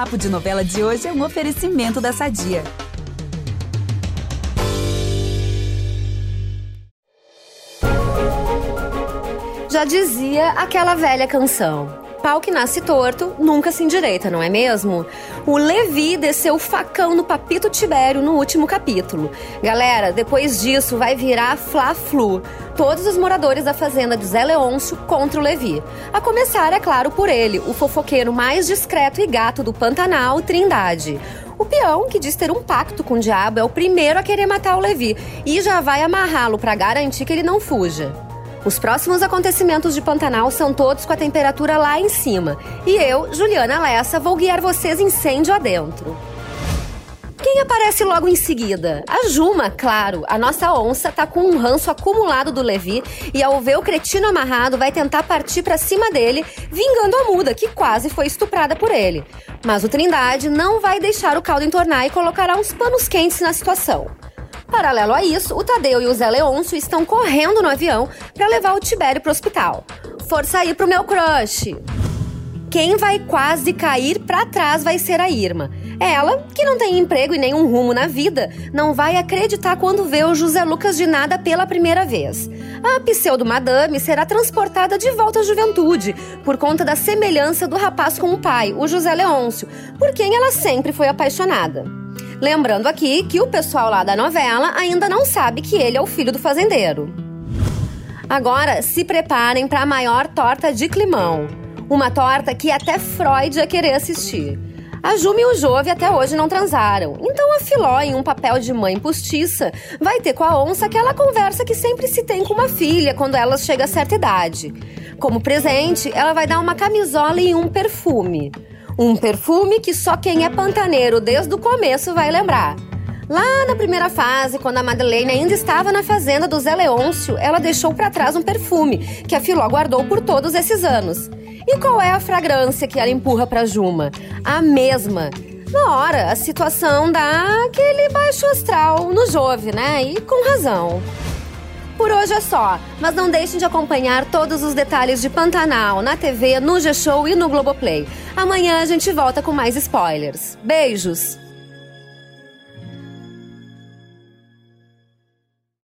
Papo de Novela de hoje é um oferecimento da Sadia. Já dizia aquela velha canção. Pau que nasce torto nunca se endireita, não é mesmo? O Levi desceu o facão no Papito Tibério no último capítulo. Galera, depois disso vai virar Fla-Flu. Todos os moradores da fazenda de Zé Leôncio contra o Levi. A começar, é claro, por ele, o fofoqueiro mais discreto e gato do Pantanal, Trindade. O peão, que diz ter um pacto com o diabo, é o primeiro a querer matar o Levi e já vai amarrá-lo para garantir que ele não fuja. Os próximos acontecimentos de Pantanal são todos com a temperatura lá em cima. E eu, Juliana Lessa, vou guiar vocês incêndio adentro. Quem aparece logo em seguida? A Juma, claro. A nossa onça tá com um ranço acumulado do Levi e ao ver o cretino amarrado vai tentar partir para cima dele, vingando a muda que quase foi estuprada por ele. Mas o Trindade não vai deixar o caldo entornar e colocará uns panos quentes na situação. Paralelo a isso, o Tadeu e o Zé Leôncio estão correndo no avião para levar o Tibério pro hospital. Força aí pro meu crush! Quem vai quase cair para trás vai ser a Irma. Ela, que não tem emprego e nenhum rumo na vida, não vai acreditar quando vê o José Lucas de nada pela primeira vez. A pseudo-madame será transportada de volta à juventude, por conta da semelhança do rapaz com o pai, o José Leôncio, por quem ela sempre foi apaixonada. Lembrando aqui que o pessoal lá da novela ainda não sabe que ele é o filho do fazendeiro. Agora, se preparem para a maior torta de climão. Uma torta que até Freud ia querer assistir. A Juma e o Jove até hoje não transaram. Então a Filó, em um papel de mãe postiça, vai ter com a onça aquela conversa que sempre se tem com uma filha quando ela chega a certa idade. Como presente, ela vai dar uma camisola e um perfume. Um perfume que só quem é pantaneiro desde o começo vai lembrar. Lá na primeira fase, quando a Madeleine ainda estava na fazenda do Zé Leôncio, ela deixou para trás um perfume que a Filó guardou por todos esses anos. E qual é a fragrância que ela empurra para Juma? A mesma. Na hora, a situação dá aquele baixo astral no Jove, né? E com razão. Por hoje é só, mas não deixem de acompanhar todos os detalhes de Pantanal na TV, no G-Show e no Globoplay. Amanhã a gente volta com mais spoilers. Beijos!